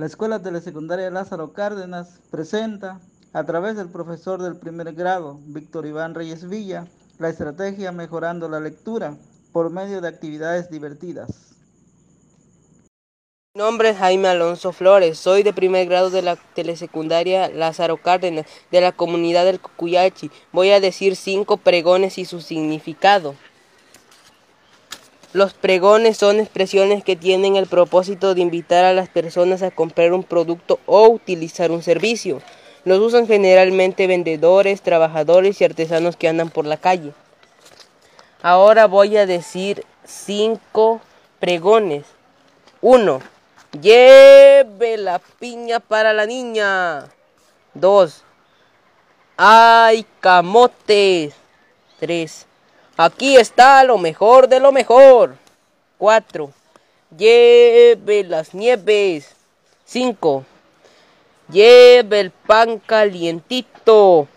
La Escuela Telesecundaria Lázaro Cárdenas presenta, a través del profesor del primer grado, Víctor Iván Reyes Villa, la estrategia Mejorando la Lectura por medio de actividades divertidas. Mi nombre es Jaime Alonso Flores, soy de primer grado de la telesecundaria Lázaro Cárdenas, de la comunidad del Cucuyachi. Voy a decir cinco pregones y su significado. Los pregones son expresiones que tienen el propósito de invitar a las personas a comprar un producto o utilizar un servicio. Los usan generalmente vendedores, trabajadores y artesanos que andan por la calle. Ahora voy a decir cinco pregones. Uno, Lleve la piña para la niña. Dos, ¡Ay, camotes! Tres. Aquí está lo mejor de lo mejor. 4. Lleve las nieves. 5. Lleve el pan calientito.